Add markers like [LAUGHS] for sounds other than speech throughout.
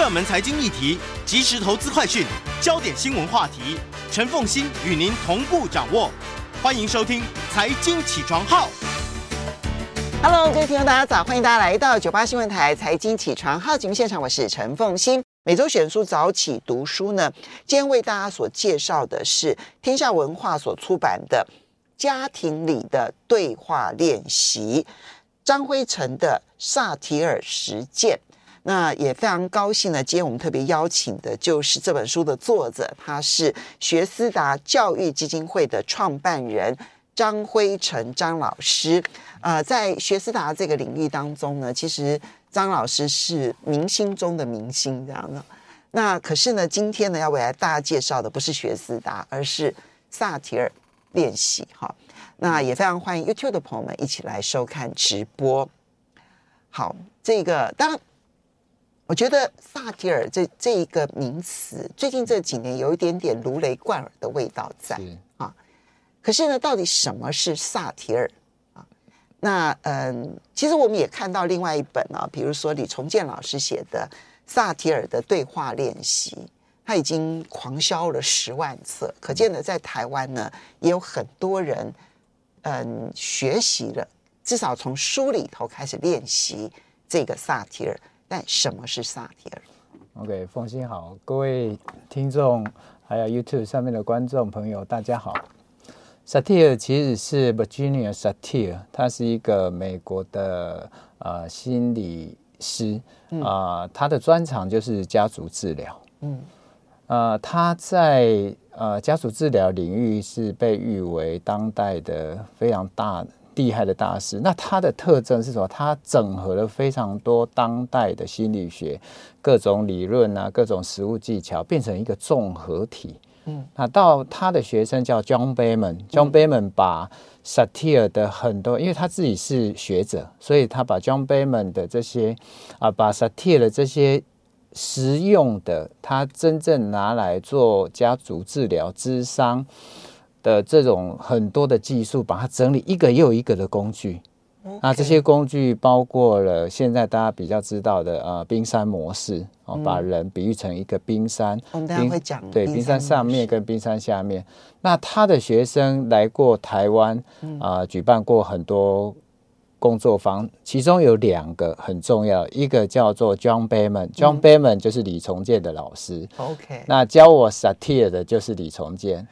热门财经议题、即时投资快讯、焦点新闻话题，陈凤欣与您同步掌握。欢迎收听《财经起床号》。Hello，各位听众，大家早！欢迎大家来到九八新闻台《财经起床号》节目现场，我是陈凤欣。每周选书早起读书呢，今天为大家所介绍的是天下文化所出版的《家庭里的对话练习》，张辉成的萨提尔实践。那也非常高兴呢，今天我们特别邀请的就是这本书的作者，他是学思达教育基金会的创办人张辉成张老师。呃，在学思达这个领域当中呢，其实张老师是明星中的明星，这样的。那可是呢，今天呢要为大家介绍的不是学思达，而是萨提尔练习。哈，那也非常欢迎 YouTube 的朋友们一起来收看直播。好，这个当。我觉得萨提尔这这一个名词，最近这几年有一点点如雷贯耳的味道在啊。可是呢，到底什么是萨提尔啊？那嗯，其实我们也看到另外一本啊，比如说李重建老师写的《萨提尔的对话练习》，他已经狂销了十万册，可见呢，在台湾呢也有很多人嗯学习了，至少从书里头开始练习这个萨提尔。但什么是萨提尔？OK，风心好，各位听众，还有 YouTube 上面的观众朋友，大家好。萨提尔其实是 Virginia Satir，他是一个美国的呃心理师啊、呃，他的专长就是家族治疗。嗯，呃，他在呃家族治疗领域是被誉为当代的非常大。厉害的大师，那他的特征是什么？他整合了非常多当代的心理学各种理论啊，各种实务技巧，变成一个综合体。嗯，那到他的学生叫 John Beckman，John Beckman 把萨提尔的很多，因为他自己是学者，所以他把 John Beckman 的这些啊，把萨提尔的这些实用的，他真正拿来做家族治疗、之商。的这种很多的技术，把它整理一个又一个的工具。那这些工具包括了现在大家比较知道的呃冰山模式哦，嗯、把人比喻成一个冰山。我们等下会讲。对，冰山上面跟冰山下面。那他的学生来过台湾啊、举办过很多工作坊，其中有两个很重要，一个叫做 John Beckman，John、嗯、Beckman 就是李重建的老师。OK。那教我 satire 的就是李重建。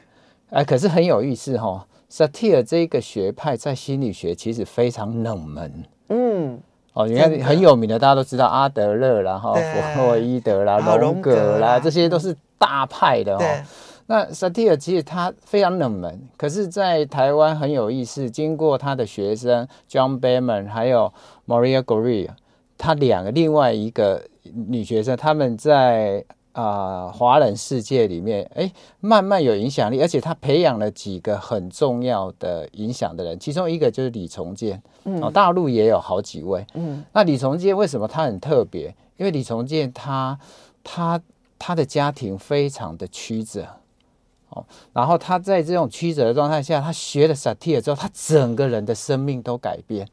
哎，可是很有意思哈、哦，萨提尔这个学派在心理学其实非常冷门。嗯，哦，你看很有名的，大家都知道阿德勒啦，哈，弗洛伊德啦，荣格啦，这些都是大派的哈、哦。那萨提尔其实他非常冷门，可是，在台湾很有意思，经过他的学生 John Beckman 还有 Maria Goria，他两个另外一个女学生，他们在。啊，华人世界里面，哎，慢慢有影响力，而且他培养了几个很重要的影响的人，其中一个就是李崇建，嗯，哦，大陆也有好几位，嗯，那李崇建为什么他很特别？因为李崇建他他他的家庭非常的曲折，哦，然后他在这种曲折的状态下，他学了萨提尔之后，他整个人的生命都改变。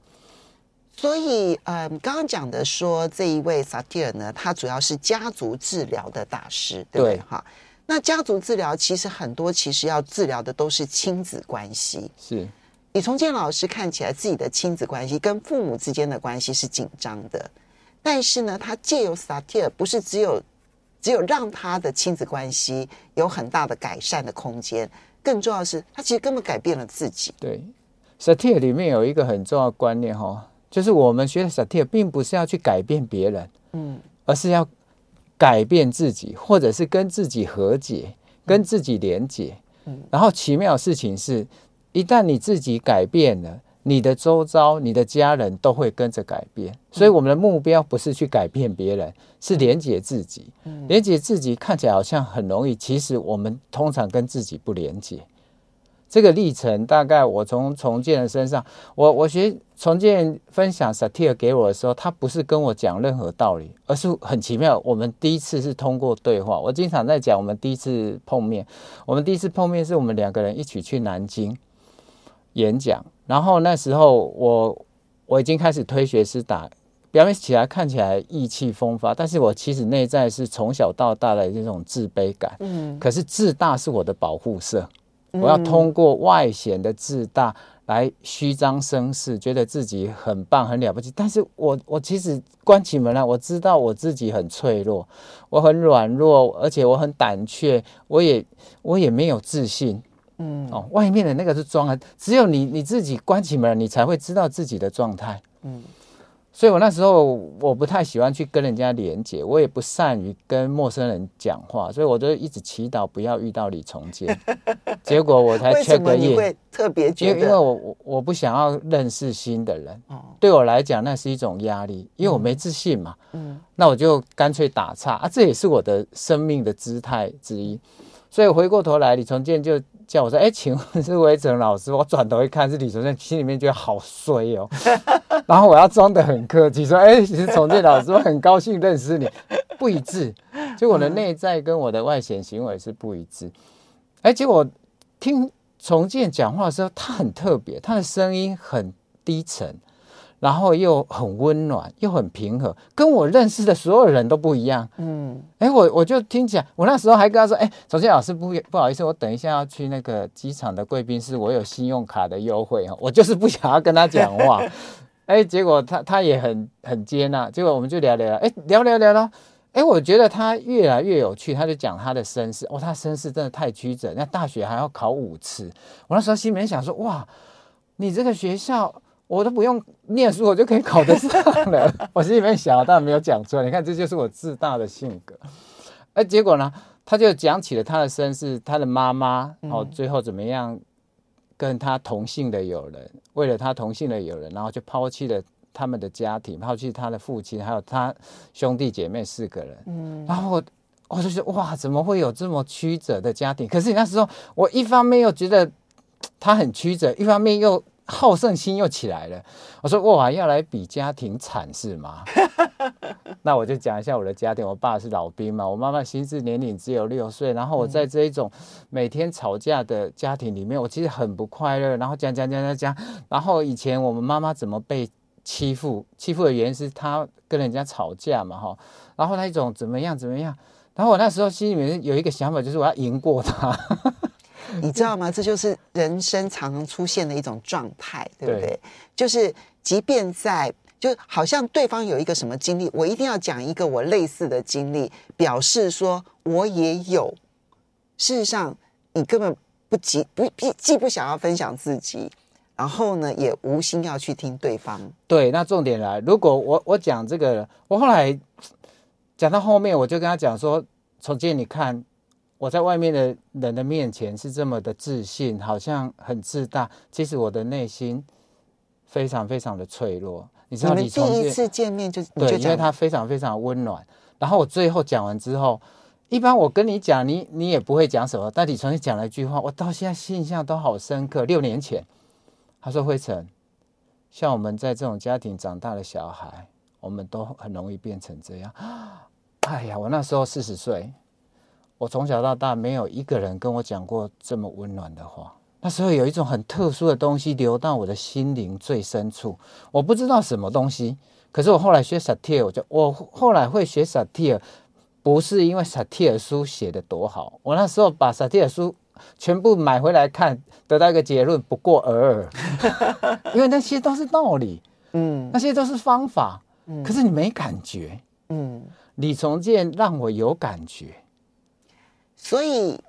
所以，嗯，刚刚讲的说这一位萨提尔呢，他主要是家族治疗的大师，对不对？哈，那家族治疗其实很多，其实要治疗的都是亲子关系。是李崇建老师看起来自己的亲子关系跟父母之间的关系是紧张的，但是呢，他借由萨提尔，不是只有只有让他的亲子关系有很大的改善的空间，更重要的是，他其实根本改变了自己。对，萨提尔里面有一个很重要的观念，哈。就是我们学的萨提尔，并不是要去改变别人，嗯，而是要改变自己，或者是跟自己和解，跟自己连结。嗯，然后奇妙的事情是，一旦你自己改变了，你的周遭、你的家人都会跟着改变。所以我们的目标不是去改变别人，是连接自己。连接自己看起来好像很容易，其实我们通常跟自己不连接。这个历程大概我从重建的身上，我我学重建分享萨提尔给我的时候，他不是跟我讲任何道理，而是很奇妙。我们第一次是通过对话。我经常在讲，我们第一次碰面，我们第一次碰面是我们两个人一起去南京演讲。然后那时候我我已经开始推学思打，表面起来看起来意气风发，但是我其实内在是从小到大的这种自卑感。嗯，可是自大是我的保护色，我要通过外显的自大来虚张声势，觉得自己很棒很了不起。但是我我其实关起门来，我知道我自己很脆弱，我很软弱，而且我很胆怯，我也我也没有自信。嗯哦，外面的那个是装啊，只有你你自己关起门，你才会知道自己的状态。嗯，所以我那时候我不太喜欢去跟人家连接，我也不善于跟陌生人讲话，所以我就一直祈祷不要遇到李重建。[LAUGHS] 结果我才 check 个会特别觉得？因为因为我我我不想要认识新的人。哦，对我来讲那是一种压力，因为我没自信嘛。嗯，那我就干脆打岔啊，这也是我的生命的姿态之一。所以回过头来，李重建就。叫我说：“哎，请问 [LAUGHS] 是威晨老师？”我转头一看是李崇建，心里面觉得好衰哦。[LAUGHS] 然后我要装得很客气说：“哎，其实崇建老师，我很高兴认识你。”不一致，就我的内在跟我的外显行为是不一致。哎，结果听崇建讲话的时候，他很特别，他的声音很低沉。然后又很温暖，又很平和，跟我认识的所有人都不一样。嗯，哎，我我就听起来，我那时候还跟他说：“哎，首先老师不不好意思，我等一下要去那个机场的贵宾室，我有信用卡的优惠哈。”我就是不想要跟他讲话。[LAUGHS] 哎，结果他他也很很接纳，结果我们就聊聊聊，哎，聊聊聊聊，哎，我觉得他越来越有趣，他就讲他的身世，哦，他身世真的太曲折，那大学还要考五次。我那时候心里面想说：“哇，你这个学校。”我都不用念书，我就可以考得上了。[LAUGHS] 我心里面想，但没有讲出来。你看，这就是我自大的性格。哎，结果呢，他就讲起了他的身世，他的妈妈哦，最后怎么样跟他同性的友人，为了他同性的友人，然后就抛弃了他们的家庭，抛弃他的父亲，还有他兄弟姐妹四个人。嗯，然后我我就说，哇，怎么会有这么曲折的家庭？可是那时候，我一方面又觉得他很曲折，一方面又。好胜心又起来了，我说哇，要来比家庭惨是吗？[LAUGHS] 那我就讲一下我的家庭。我爸是老兵嘛，我妈妈心智年龄只有六岁，然后我在这一种每天吵架的家庭里面，我其实很不快乐。然后讲讲讲讲讲，然后以前我们妈妈怎么被欺负？欺负的原因是她跟人家吵架嘛，哈。然后那一种怎么样怎么样？然后我那时候心里面有一个想法，就是我要赢过她。你知道吗？这就是人生常常出现的一种状态，对不对？对，就是即便在，就好像对方有一个什么经历，我一定要讲一个我类似的经历，表示说我也有。事实上，你根本不急不既既不想要分享自己，然后呢，也无心要去听对方。对，那重点来，如果我我讲这个，我后来讲到后面，我就跟他讲说：“从建，你看。”我在外面的人的面前是这么的自信，好像很自大。其实我的内心非常非常的脆弱。你知道，你第一次见面就对，因为他非常非常温暖。然后我最后讲完之后，一般我跟你讲，你你也不会讲什么。但你重新讲了一句话，我到现在印象都好深刻。六年前，他说：“辉成，像我们在这种家庭长大的小孩，我们都很容易变成这样。”哎呀，我那时候四十岁。我从小到大没有一个人跟我讲过这么温暖的话。那时候有一种很特殊的东西流到我的心灵最深处，我不知道什么东西。可是我后来学萨提尔，我就我后来会学萨提尔，不是因为萨提尔书写的多好。我那时候把萨提尔书全部买回来看，得到一个结论：不过尔尔。[LAUGHS] 因为那些都是道理，嗯，那些都是方法，嗯，可是你没感觉，嗯。李崇建让我有感觉。所以，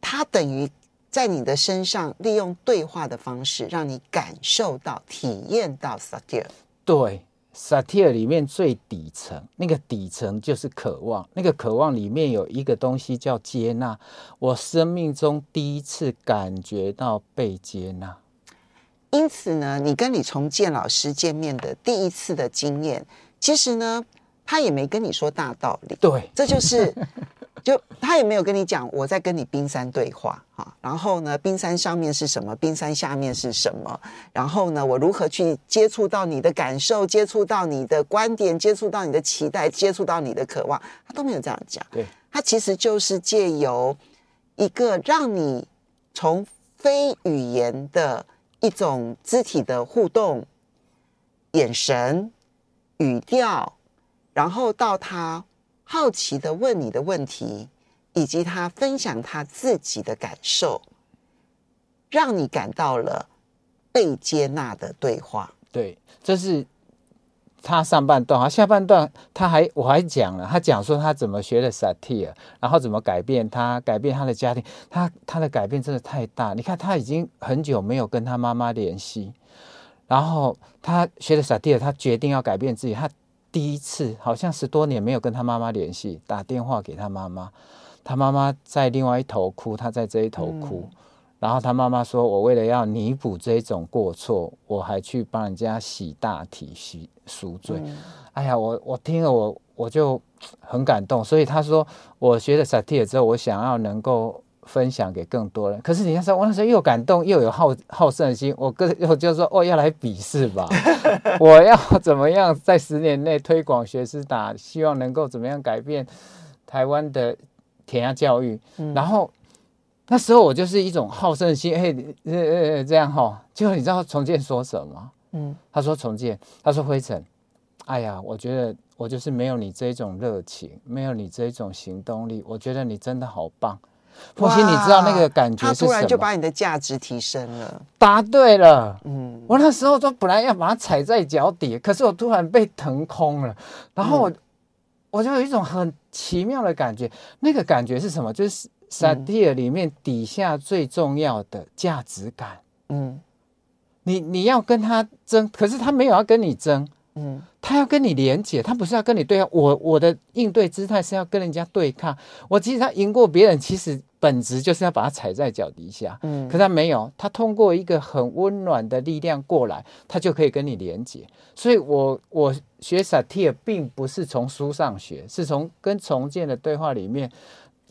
他等于在你的身上利用对话的方式，让你感受到、体验到萨提尔。对，萨提尔里面最底层那个底层就是渴望，那个渴望里面有一个东西叫接纳。我生命中第一次感觉到被接纳。因此呢，你跟李崇建老师见面的第一次的经验，其实呢，他也没跟你说大道理。对，这就是。就他也没有跟你讲，我在跟你冰山对话哈。然后呢，冰山上面是什么？冰山下面是什么？然后呢，我如何去接触到你的感受，接触到你的观点，接触到你的期待，接触到你的渴望，他都没有这样讲。对，他其实就是借由一个让你从非语言的一种肢体的互动、眼神、语调，然后到他。好奇的问你的问题，以及他分享他自己的感受，让你感到了被接纳的对话。对，这是他上半段啊，下半段他还我还讲了，他讲说他怎么学的萨提尔，然后怎么改变他，改变他的家庭，他他的改变真的太大。你看他已经很久没有跟他妈妈联系，然后他学的萨提尔，他决定要改变自己，他。第一次好像十多年没有跟他妈妈联系，打电话给他妈妈，他妈妈在另外一头哭，他在这一头哭，嗯、然后他妈妈说：“我为了要弥补这种过错，我还去帮人家洗大体、洗赎罪。嗯”哎呀，我我听了我我就很感动，所以他说我学了萨提尔之后，我想要能够。分享给更多人，可是你那时候，我那时候又感动又有好好胜心，我跟我就说哦，要来比试吧，[LAUGHS] 我要怎么样在十年内推广学思达，希望能够怎么样改变台湾的填鸭教育。嗯、然后那时候我就是一种好胜心，嘿，呃呃这样哈，结果你知道重建说什么？嗯，他说重建，他说灰尘，哎呀，我觉得我就是没有你这种热情，没有你这种行动力，我觉得你真的好棒。凤馨，你知道那个感觉是什么？他突然就把你的价值提升了。答对了，嗯，我那时候都本来要把它踩在脚底，可是我突然被腾空了，然后我、嗯、我就有一种很奇妙的感觉。那个感觉是什么？就是萨提尔里面底下最重要的价值感。嗯，你你要跟他争，可是他没有要跟你争。嗯，他要跟你连接，他不是要跟你对抗。我我的应对姿态是要跟人家对抗。我其实他赢过别人，其实本质就是要把他踩在脚底下。嗯，可他没有，他通过一个很温暖的力量过来，他就可以跟你连接。所以我我学萨提尔并不是从书上学，是从跟重建的对话里面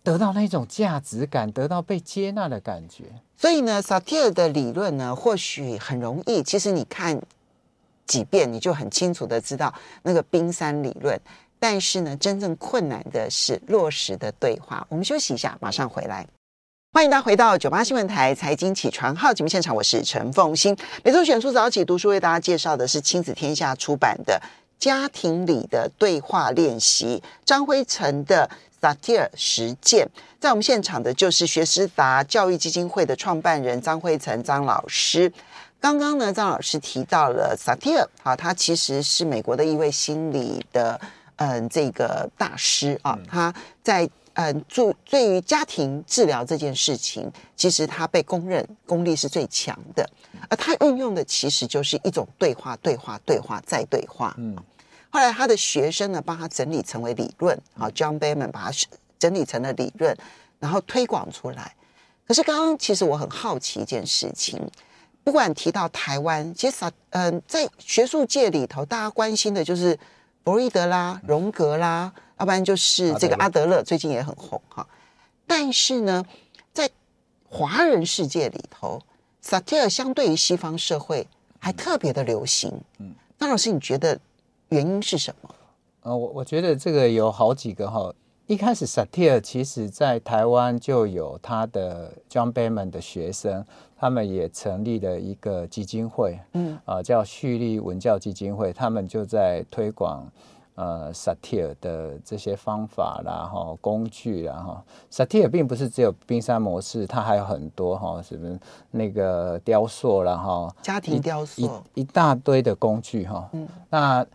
得到那种价值感，得到被接纳的感觉。所以呢，萨提尔的理论呢，或许很容易。其实你看。几遍你就很清楚的知道那个冰山理论，但是呢，真正困难的是落实的对话。我们休息一下，马上回来。欢迎大家回到九八新闻台财经起床号节目现场，我是陈凤欣。每周选书早起读书，为大家介绍的是亲子天下出版的《家庭里的对话练习》，张辉成的萨提尔实践。在我们现场的就是学思达教育基金会的创办人张辉成张老师。刚刚呢，张老师提到了萨提尔啊，他其实是美国的一位心理的嗯这个大师啊，他在嗯做对于家庭治疗这件事情，其实他被公认功力是最强的，而他运用的其实就是一种对话、对话、对话再对话。嗯，后来他的学生呢，帮他整理成为理论啊，John Beckman 把它整理成了理论，然后推广出来。可是刚刚其实我很好奇一件事情。不管提到台湾，其实嗯、呃，在学术界里头，大家关心的就是弗洛伊德啦、荣格啦，要不然就是这个阿德勒，最近也很红哈。但是呢，在华人世界里头，萨提尔相对于西方社会还特别的流行。嗯，张老师，你觉得原因是什么？呃，我我觉得这个有好几个哈。一开始萨提尔其实在台湾就有他的 John Beckman 的学生。他们也成立了一个基金会，嗯，啊，叫旭立文教基金会。他们就在推广呃萨提尔的这些方法啦，哈，工具啦，哈。萨提尔并不是只有冰山模式，它还有很多哈，什么那个雕塑啦，哈，家庭雕塑，一一大堆的工具哈。嗯，那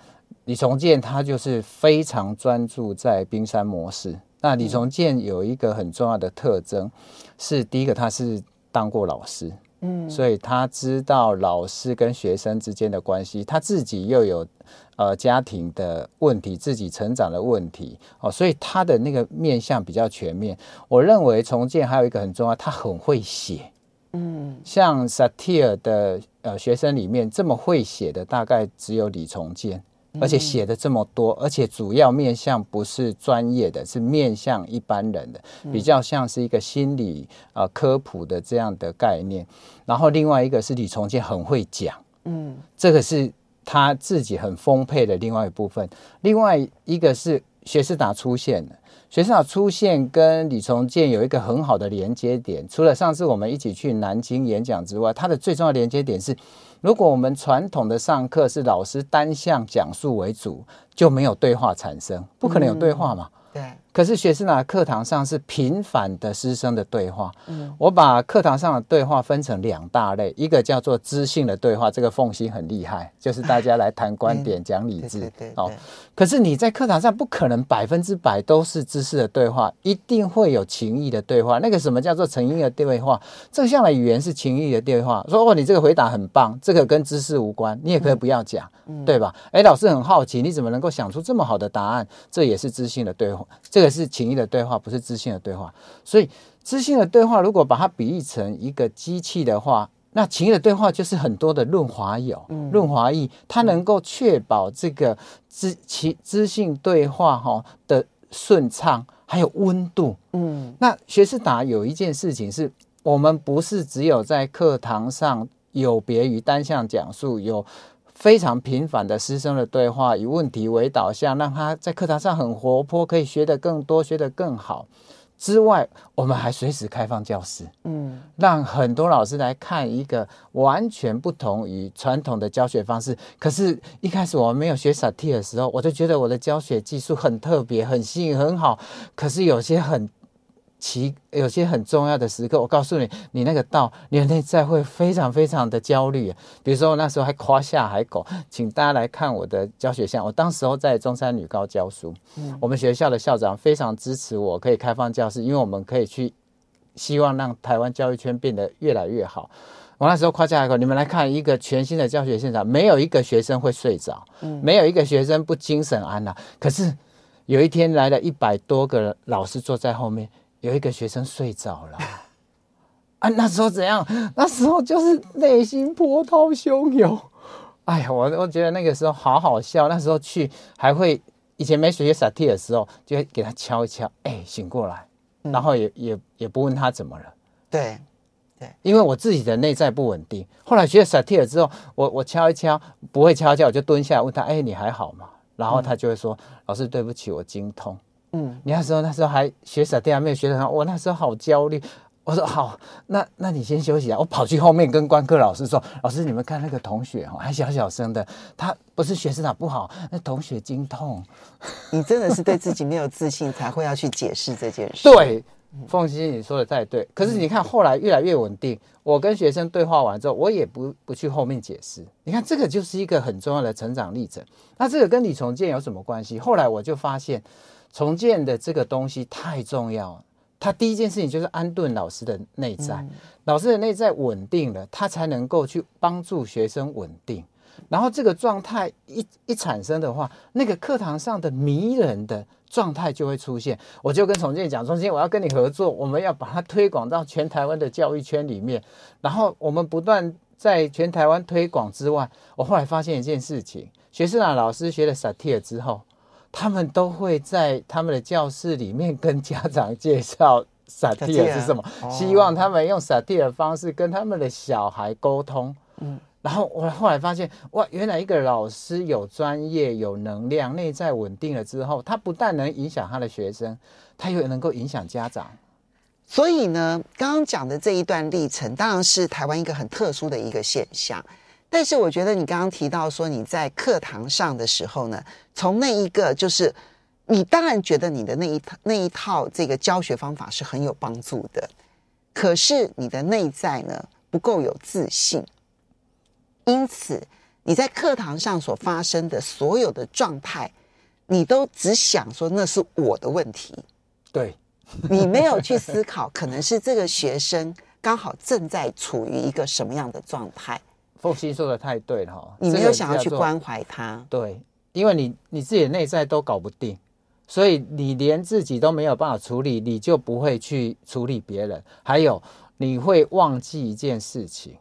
李崇建他就是非常专注在冰山模式。那李崇建有一个很重要的特征，是第一个他是。当过老师，嗯，所以他知道老师跟学生之间的关系，他自己又有呃家庭的问题，自己成长的问题，哦，所以他的那个面向比较全面。我认为重建还有一个很重要，他很会写，嗯，像萨提尔的呃学生里面这么会写的，大概只有李重建。而且写的这么多，而且主要面向不是专业的，是面向一般人的，比较像是一个心理啊、呃、科普的这样的概念。然后另外一个是李重建很会讲，嗯，这个是他自己很丰沛的另外一部分。另外一个是学士达出现了，学思达出现跟李重建有一个很好的连接点。除了上次我们一起去南京演讲之外，他的最重要的连接点是。如果我们传统的上课是老师单向讲述为主，就没有对话产生，不可能有对话嘛。对。可是学生啊课堂上是频繁的师生的对话。嗯，我把课堂上的对话分成两大类，一个叫做知性的对话，这个凤馨很厉害，就是大家来谈观点、[LAUGHS] 讲理智。对对。哦，可是你在课堂上不可能百分之百都是知识的对话，一定会有情意的对话。那个什么叫做情意的对话？正向的语言是情意的对话。说哦，你这个回答很棒，这个跟知识无关，你也可以不要讲，对吧？哎，老师很好奇，你怎么能够想出这么好的答案？这也是知性的对话。这个是情意的对话，不是知性的对话。所以，知性的对话如果把它比喻成一个机器的话，那情意的对话就是很多的润滑油、润滑液，它能够确保这个知其知性对话哈的顺畅，还有温度。嗯，那学士达有一件事情是，我们不是只有在课堂上有别于单向讲述有。非常频繁的师生的对话，以问题为导向，让他在课堂上很活泼，可以学得更多，学得更好。之外，我们还随时开放教室，嗯，让很多老师来看一个完全不同于传统的教学方式。可是，一开始我们没有学萨提尔的时候，我就觉得我的教学技术很特别、很吸引、很好。可是有些很。其有些很重要的时刻，我告诉你，你那个道，你的内在会非常非常的焦虑。比如说，我那时候还夸下海口，请大家来看我的教学相。我当时候在中山女高教书，嗯，我们学校的校长非常支持我，可以开放教室，因为我们可以去，希望让台湾教育圈变得越来越好。我那时候夸下海口，你们来看一个全新的教学现场，没有一个学生会睡着，嗯，没有一个学生不精神安乐。可是有一天来了一百多个老师坐在后面。有一个学生睡着了，[LAUGHS] 啊，那时候怎样？那时候就是内心波涛汹涌。哎呀，我我觉得那个时候好好笑。那时候去还会以前没学萨提的时候，就会给他敲一敲，哎，醒过来，然后也也也不问他怎么了。对对，因为我自己的内在不稳定。后来学萨提了之后，我我敲一敲，不会敲一敲，我就蹲下来问他，哎，你还好吗？然后他就会说，老师对不起，我经痛。嗯，你那时候那时候还学萨提亚，没有学得很，我那时候好焦虑。我说好，那那你先休息啊。我跑去后面跟观课老师说：“老师，你们看那个同学哦，还小小声的，他不是学生长不好，那同学经痛。”你真的是对自己没有自信，才会要去解释这件事。对，凤馨，你说的太对。可是你看后来越来越稳定，我跟学生对话完之后，我也不不去后面解释。你看这个就是一个很重要的成长历程。那这个跟李重建有什么关系？后来我就发现。重建的这个东西太重要，他第一件事情就是安顿老师的内在，嗯、老师的内在稳定了，他才能够去帮助学生稳定。然后这个状态一一产生的话，那个课堂上的迷人的状态就会出现。我就跟重建讲，重建我要跟你合作，我们要把它推广到全台湾的教育圈里面。然后我们不断在全台湾推广之外，我后来发现一件事情：学生啊老师学了萨提尔之后。他们都会在他们的教室里面跟家长介绍萨提尔是什么，希望他们用萨提尔的方式跟他们的小孩沟通。嗯，然后我后来发现，哇，原来一个老师有专业、有能量、内在稳定了之后，他不但能影响他的学生，他又能够影响家长。所以呢，刚刚讲的这一段历程，当然是台湾一个很特殊的一个现象。但是我觉得你刚刚提到说你在课堂上的时候呢，从那一个就是你当然觉得你的那一套那一套这个教学方法是很有帮助的，可是你的内在呢不够有自信，因此你在课堂上所发生的所有的状态，你都只想说那是我的问题，对，你没有去思考可能是这个学生刚好正在处于一个什么样的状态。凤馨说的太对了哈，你没有想要去关怀他，对，因为你你自己的内在都搞不定，所以你连自己都没有办法处理，你就不会去处理别人。还有，你会忘记一件事情，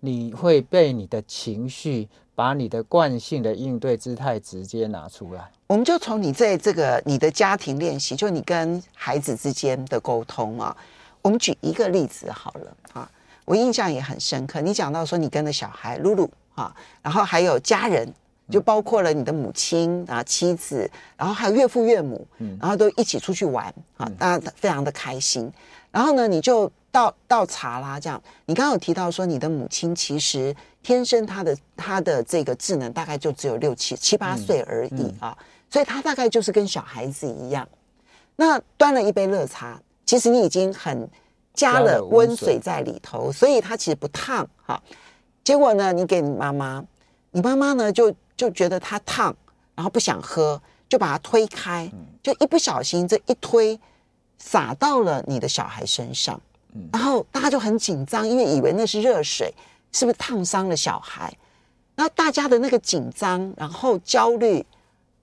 你会被你的情绪把你的惯性的应对姿态直接拿出来。我们就从你在这个你的家庭练习，就你跟孩子之间的沟通啊，我们举一个例子好了啊，我印象也很深刻。你讲到说你跟着小孩露露啊，然后还有家人，就包括了你的母亲啊、妻子，然后还有岳父岳母，然后都一起出去玩啊，大家非常的开心。然后呢，你就。倒倒茶啦，这样。你刚刚有提到说，你的母亲其实天生她的她的这个智能大概就只有六七七八岁而已啊，所以她大概就是跟小孩子一样。那端了一杯热茶，其实你已经很加了温水在里头，所以它其实不烫哈。结果呢，你给你妈妈，你妈妈呢就就觉得它烫，然后不想喝，就把它推开，就一不小心这一推洒到了你的小孩身上。然后大家就很紧张，因为以为那是热水，是不是烫伤了小孩？那大家的那个紧张，然后焦虑，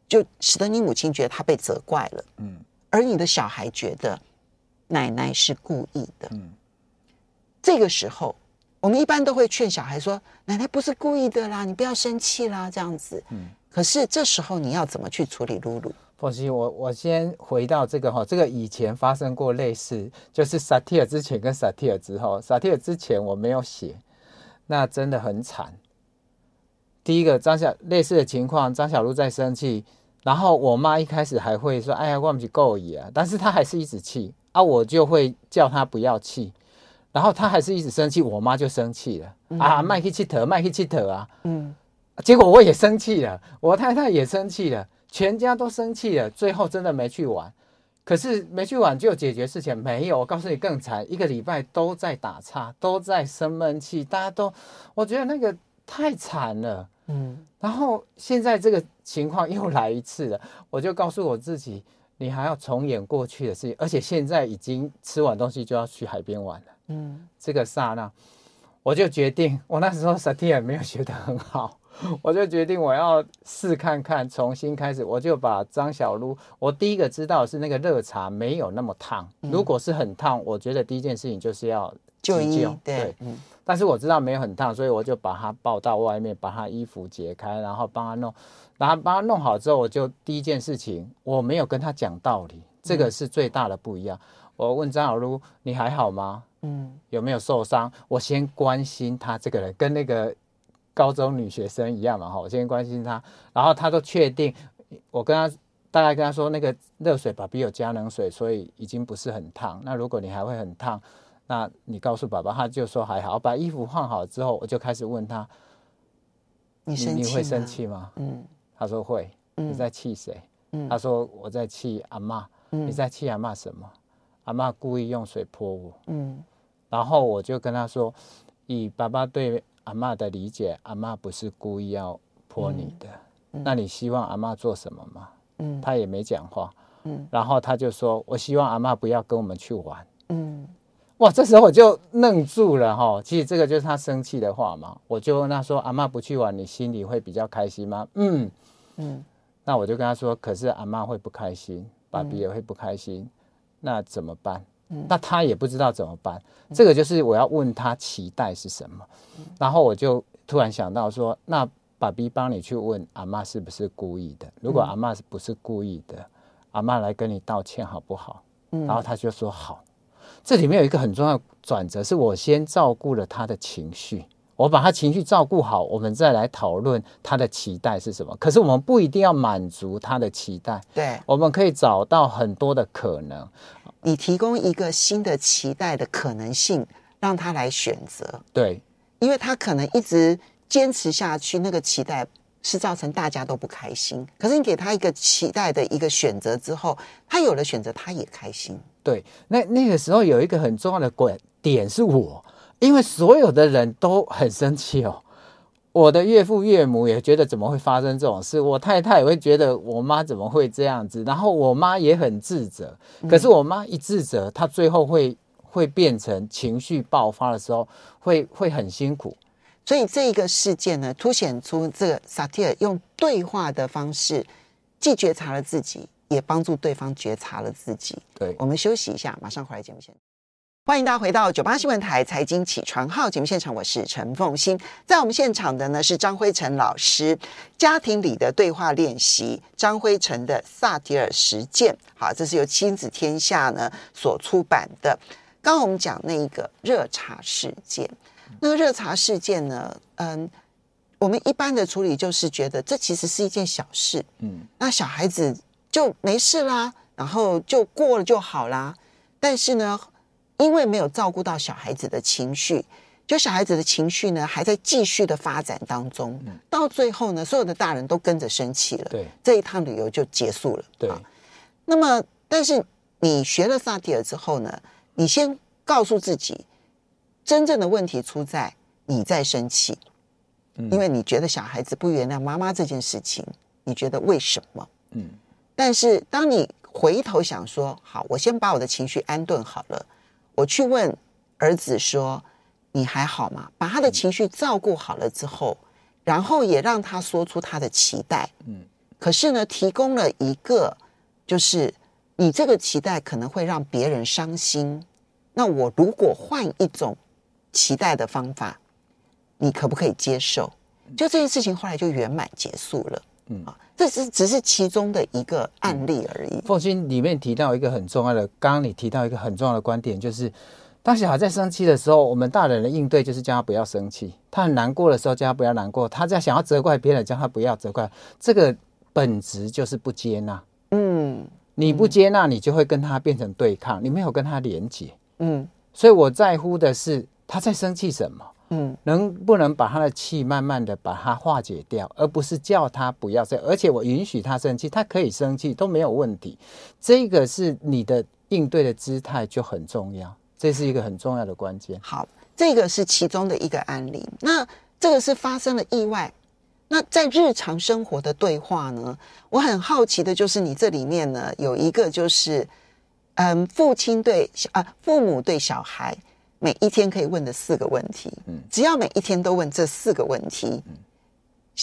就使得你母亲觉得她被责怪了。嗯，而你的小孩觉得奶奶是故意的。嗯，这个时候，我们一般都会劝小孩说：“奶奶不是故意的啦，你不要生气啦。”这样子。嗯，可是这时候你要怎么去处理露露？佛西，我我先回到这个哈，这个以前发生过类似，就是萨提尔之前跟萨提尔之后，萨提尔之前我没有写，那真的很惨。第一个张小类似的情况，张小璐在生气，然后我妈一开始还会说：“哎呀，我不是故意啊！”但是她还是一直气啊，我就会叫他不要气，然后他还是一直生气，我妈就生气了、嗯、啊，麦克气特，麦克气特啊，嗯，结果我也生气了，我太太也生气了。全家都生气了，最后真的没去玩。可是没去玩就解决事情？没有，我告诉你更惨，一个礼拜都在打岔，都在生闷气，大家都，我觉得那个太惨了。嗯，然后现在这个情况又来一次了，我就告诉我自己，你还要重演过去的事情，而且现在已经吃完东西就要去海边玩了。嗯，这个刹那，我就决定，我那时候萨提尔没有学得很好。我就决定我要试看看，重新开始。我就把张小璐，我第一个知道是那个热茶没有那么烫。如果是很烫，我觉得第一件事情就是要急救。对，对嗯。但是我知道没有很烫，所以我就把他抱到外面，把他衣服解开，然后帮他弄。然后帮他弄好之后，我就第一件事情，我没有跟他讲道理，这个是最大的不一样。我问张小璐：“你还好吗？嗯，有没有受伤？”我先关心他这个人，跟那个。高中女学生一样嘛，哈，我先关心他，然后他都确定，我跟他大概跟他说，那个热水爸比有加冷水，所以已经不是很烫。那如果你还会很烫，那你告诉爸爸，他就说还好。把衣服换好之后，我就开始问他，你生气你会生气吗？嗯，他说会。你在气谁？嗯，他说我在气阿妈。嗯，你在气阿妈什么？阿妈故意用水泼我。嗯，然后我就跟他说，以爸爸对。阿妈的理解，阿妈不是故意要泼你的。那你希望阿妈做什么吗？嗯，他也没讲话。嗯，然后他就说：“我希望阿妈不要跟我们去玩。”嗯，哇，这时候我就愣住了哈。其实这个就是他生气的话嘛。我就问他说：“阿嬷不去玩，你心里会比较开心吗？”嗯嗯。那我就跟他说：“可是阿嬷会不开心，爸比也会不开心，嗯、那怎么办？”那他也不知道怎么办，这个就是我要问他期待是什么，然后我就突然想到说，那爸比帮你去问阿嬷是不是故意的？如果阿嬷不是故意的，阿嬷来跟你道歉好不好？然后他就说好。这里面有一个很重要的转折，是我先照顾了他的情绪，我把他情绪照顾好，我们再来讨论他的期待是什么。可是我们不一定要满足他的期待，对，我们可以找到很多的可能。你提供一个新的期待的可能性，让他来选择。对，因为他可能一直坚持下去，那个期待是造成大家都不开心。可是你给他一个期待的一个选择之后，他有了选择，他也开心。对，那那个时候有一个很重要的点是我，因为所有的人都很生气哦。我的岳父岳母也觉得怎么会发生这种事，我太太也会觉得我妈怎么会这样子，然后我妈也很自责。可是我妈一自责，她最后会会变成情绪爆发的时候，会会很辛苦。所以这一个事件呢，凸显出这个萨提尔用对话的方式，既觉察了自己，也帮助对方觉察了自己。对，我们休息一下，马上回来节目现场。欢迎大家回到九八新闻台财经起床号节目现场，我是陈凤欣。在我们现场的呢是张辉成老师，家庭里的对话练习，张辉成的萨提尔实践。好，这是由亲子天下呢所出版的。刚刚我们讲那一个热茶事件，那个热茶事件呢，嗯，我们一般的处理就是觉得这其实是一件小事，嗯，那小孩子就没事啦，然后就过了就好啦。但是呢。因为没有照顾到小孩子的情绪，就小孩子的情绪呢还在继续的发展当中，嗯、到最后呢，所有的大人都跟着生气了，对，这一趟旅游就结束了。对，那么但是你学了萨提尔之后呢，你先告诉自己，真正的问题出在你在生气，嗯、因为你觉得小孩子不原谅妈妈这件事情，你觉得为什么？嗯，但是当你回头想说，好，我先把我的情绪安顿好了。我去问儿子说：“你还好吗？”把他的情绪照顾好了之后，然后也让他说出他的期待。嗯，可是呢，提供了一个，就是你这个期待可能会让别人伤心。那我如果换一种期待的方法，你可不可以接受？就这件事情后来就圆满结束了。嗯啊，这是只是其中的一个案例而已。凤心里面提到一个很重要的，刚刚你提到一个很重要的观点，就是当小孩在生气的时候，我们大人的应对就是叫他不要生气；他很难过的时候，叫他不要难过；他在想要责怪别人，叫他不要责怪。这个本质就是不接纳。嗯，你不接纳，你就会跟他变成对抗，你没有跟他连接。嗯，所以我在乎的是他在生气什么。嗯，能不能把他的气慢慢的把它化解掉，而不是叫他不要生，而且我允许他生气，他可以生气都没有问题。这个是你的应对的姿态就很重要，这是一个很重要的关键。好，这个是其中的一个案例。那这个是发生了意外。那在日常生活的对话呢，我很好奇的就是你这里面呢有一个就是，嗯，父亲对啊，父母对小孩。每一天可以问的四个问题，嗯，只要每一天都问这四个问题，嗯，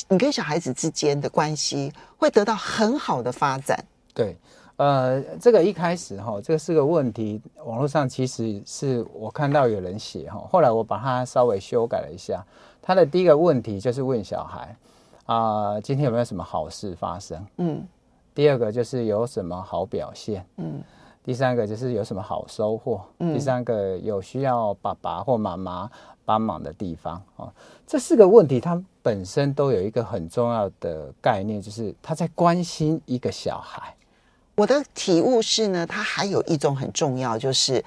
你跟小孩子之间的关系会得到很好的发展。对，呃，这个一开始哈，这个四个问题，网络上其实是我看到有人写哈，后来我把它稍微修改了一下。他的第一个问题就是问小孩啊，呃，今天有没有什么好事发生？嗯，第二个就是有什么好表现？嗯。第三个就是有什么好收获？嗯、第三个有需要爸爸或妈妈帮忙的地方哦。这四个问题，它本身都有一个很重要的概念，就是他在关心一个小孩。我的体悟是呢，他还有一种很重要，就是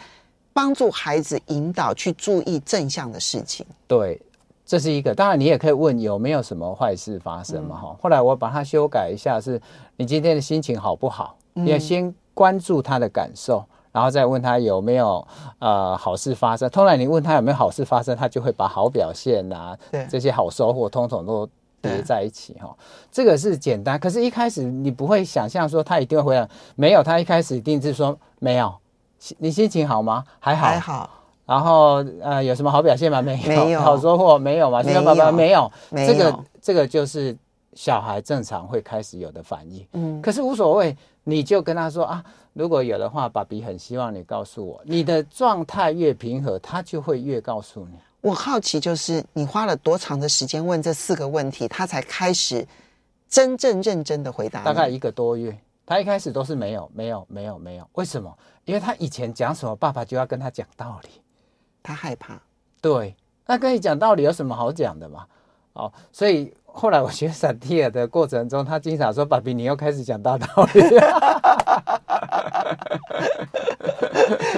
帮助孩子引导去注意正向的事情。对，这是一个。当然，你也可以问有没有什么坏事发生嘛？哈、嗯。后来我把它修改一下，是你今天的心情好不好？你要先。关注他的感受，然后再问他有没有呃好事发生。通常你问他有没有好事发生，他就会把好表现啊，这些好收获，通通都叠在一起哈。对这个是简单，可是一开始你不会想象说他一定会回来。没有，他一开始一定是说没有。你心情好吗？还好。还好。然后呃，有什么好表现吗？没有。没有。好收获没有吗？没有爸爸没有。没有。这个这个就是小孩正常会开始有的反应。嗯。可是无所谓。你就跟他说啊，如果有的话，爸比很希望你告诉我，你的状态越平和，他就会越告诉你。我好奇，就是你花了多长的时间问这四个问题，他才开始真正认真的回答？大概一个多月。他一开始都是没有，没有，没有，没有。为什么？因为他以前讲什么，爸爸就要跟他讲道理，他害怕。对，那跟你讲道理有什么好讲的嘛？哦，所以。后来我学萨提尔的过程中，他经常说：“爸比，你又开始讲大道理。[LAUGHS] ”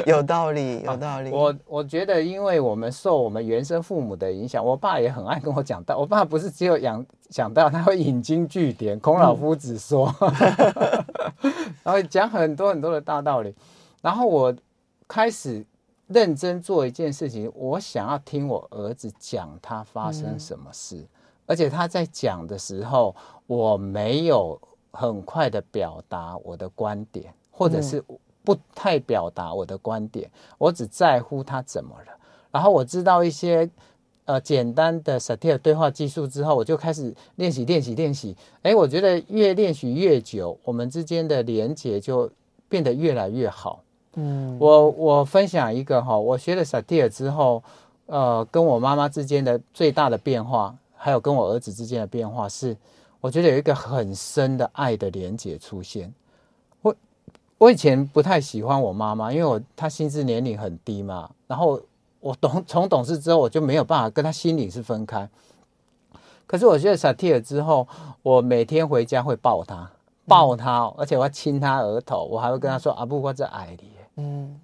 有道理，有道理。我我觉得，因为我们受我们原生父母的影响，我爸也很爱跟我讲道。我爸不是只有讲讲道，他会引经据典。孔老夫子说，嗯、[LAUGHS] 然后讲很多很多的大道理。然后我开始认真做一件事情，我想要听我儿子讲他发生什么事。嗯而且他在讲的时候，我没有很快的表达我的观点，或者是不太表达我的观点，我只在乎他怎么了。然后我知道一些呃简单的萨提尔对话技术之后，我就开始练习练习练习。哎，我觉得越练习越久，我们之间的连接就变得越来越好。嗯，我我分享一个哈，我学了萨提尔之后，呃，跟我妈妈之间的最大的变化，还有跟我儿子之间的变化是，我觉得有一个很深的爱的连结出现。我我以前不太喜欢我妈妈，因为我她心智年龄很低嘛，然后我懂从懂事之后，我就没有办法跟她心理是分开。可是我觉得萨提尔之后，我每天回家会抱她，抱她，而且我要亲她额头，我还会跟她说：“阿布，我在爱你。”嗯，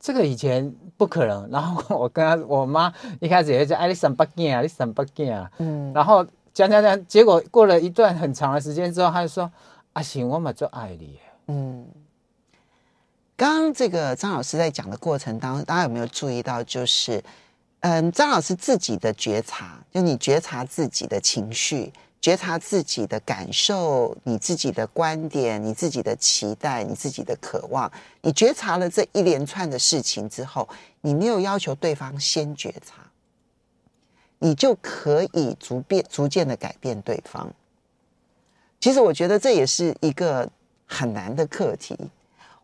这个以前不可能。然后我跟他，我妈一开始也会说：“哎，你生八件啊，你生八件啊。”嗯，然后讲讲讲，结果过了一段很长的时间之后，他就说：“啊行，我嘛就爱你。”嗯，刚刚这个张老师在讲的过程当中，大家有没有注意到？就是，嗯，张老师自己的觉察，就你觉察自己的情绪。觉察自己的感受，你自己的观点，你自己的期待，你自己的渴望。你觉察了这一连串的事情之后，你没有要求对方先觉察，你就可以逐变逐渐的改变对方。其实我觉得这也是一个很难的课题。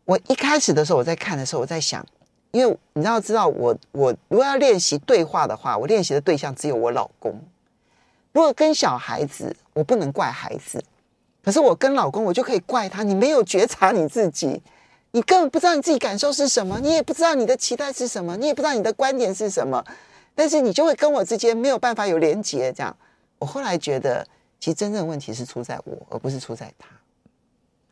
我一开始的时候，我在看的时候，我在想，因为你要知道我，我如果要练习对话的话，我练习的对象只有我老公。如果跟小孩子，我不能怪孩子，可是我跟老公，我就可以怪他。你没有觉察你自己，你根本不知道你自己感受是什么，你也不知道你的期待是什么，你也不知道你的观点是什么，但是你就会跟我之间没有办法有连结。这样，我后来觉得，其实真正的问题是出在我，而不是出在他。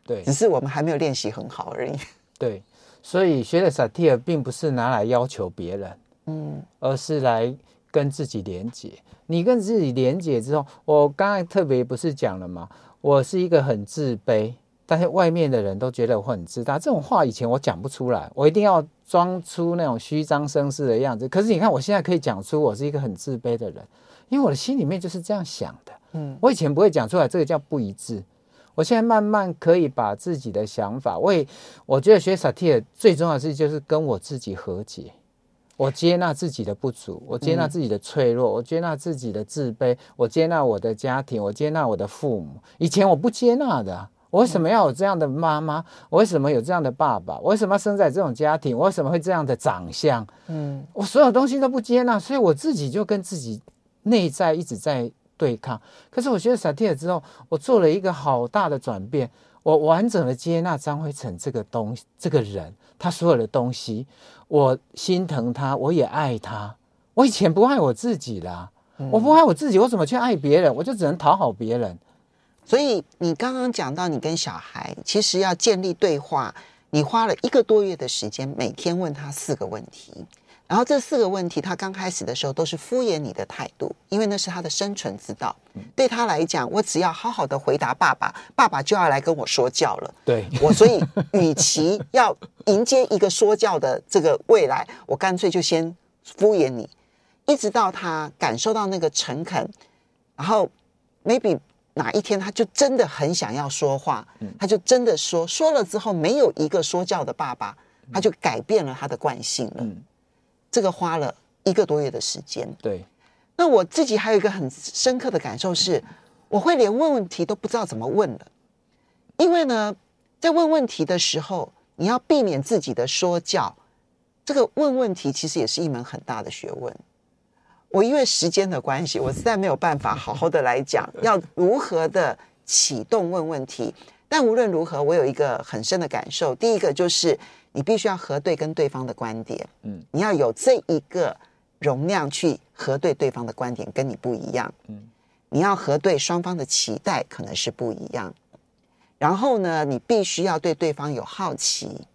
对，只是我们还没有练习很好而已。对，所以学的萨提尔并不是拿来要求别人，嗯，而是来跟自己连接。你跟自己连接之后，我刚才特别不是讲了吗？我是一个很自卑，但是外面的人都觉得我很自大。这种话以前我讲不出来，我一定要装出那种虚张声势的样子。可是你看，我现在可以讲出我是一个很自卑的人，因为我的心里面就是这样想的。嗯，我以前不会讲出来，这个叫不一致。我现在慢慢可以把自己的想法，我也我觉得学萨提尔最重要的事就是跟我自己和解。我接纳自己的不足，我接纳自己的脆弱，嗯、我接纳自己的自卑，我接纳我的家庭，我接纳我的父母。以前我不接纳的，我为什么要有这样的妈妈？我为什么有这样的爸爸？我为什么要生在这种家庭？我为什么会这样的长相？嗯，我所有东西都不接纳，所以我自己就跟自己内在一直在对抗。可是我学了萨提尔之后，我做了一个好大的转变，我完整的接纳张辉成这个东西，这个人，他所有的东西。我心疼他，我也爱他。我以前不爱我自己啦，嗯、我不爱我自己，我怎么去爱别人？我就只能讨好别人。所以你刚刚讲到，你跟小孩其实要建立对话，你花了一个多月的时间，每天问他四个问题。然后这四个问题，他刚开始的时候都是敷衍你的态度，因为那是他的生存之道。对他来讲，我只要好好的回答爸爸，爸爸就要来跟我说教了。对我，所以与其要迎接一个说教的这个未来，我干脆就先敷衍你，一直到他感受到那个诚恳，然后 maybe 哪一天他就真的很想要说话，他就真的说，说了之后没有一个说教的爸爸，他就改变了他的惯性了。这个花了一个多月的时间。对，那我自己还有一个很深刻的感受是，我会连问问题都不知道怎么问了，因为呢，在问问题的时候，你要避免自己的说教。这个问问题其实也是一门很大的学问。我因为时间的关系，我实在没有办法好好的来讲 [LAUGHS] 要如何的启动问问题。但无论如何，我有一个很深的感受。第一个就是。你必须要核对跟对方的观点，嗯，你要有这一个容量去核对对方的观点跟你不一样，嗯，你要核对双方的期待可能是不一样，然后呢，你必须要对对方有好奇，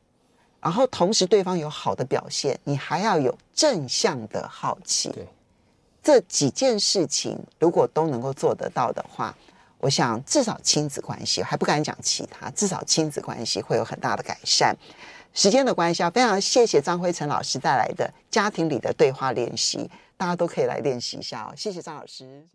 然后同时对方有好的表现，你还要有正向的好奇，对，这几件事情如果都能够做得到的话，我想至少亲子关系还不敢讲其他，至少亲子关系会有很大的改善。时间的关系啊，非常谢谢张辉晨老师带来的家庭里的对话练习，大家都可以来练习一下哦。谢谢张老师。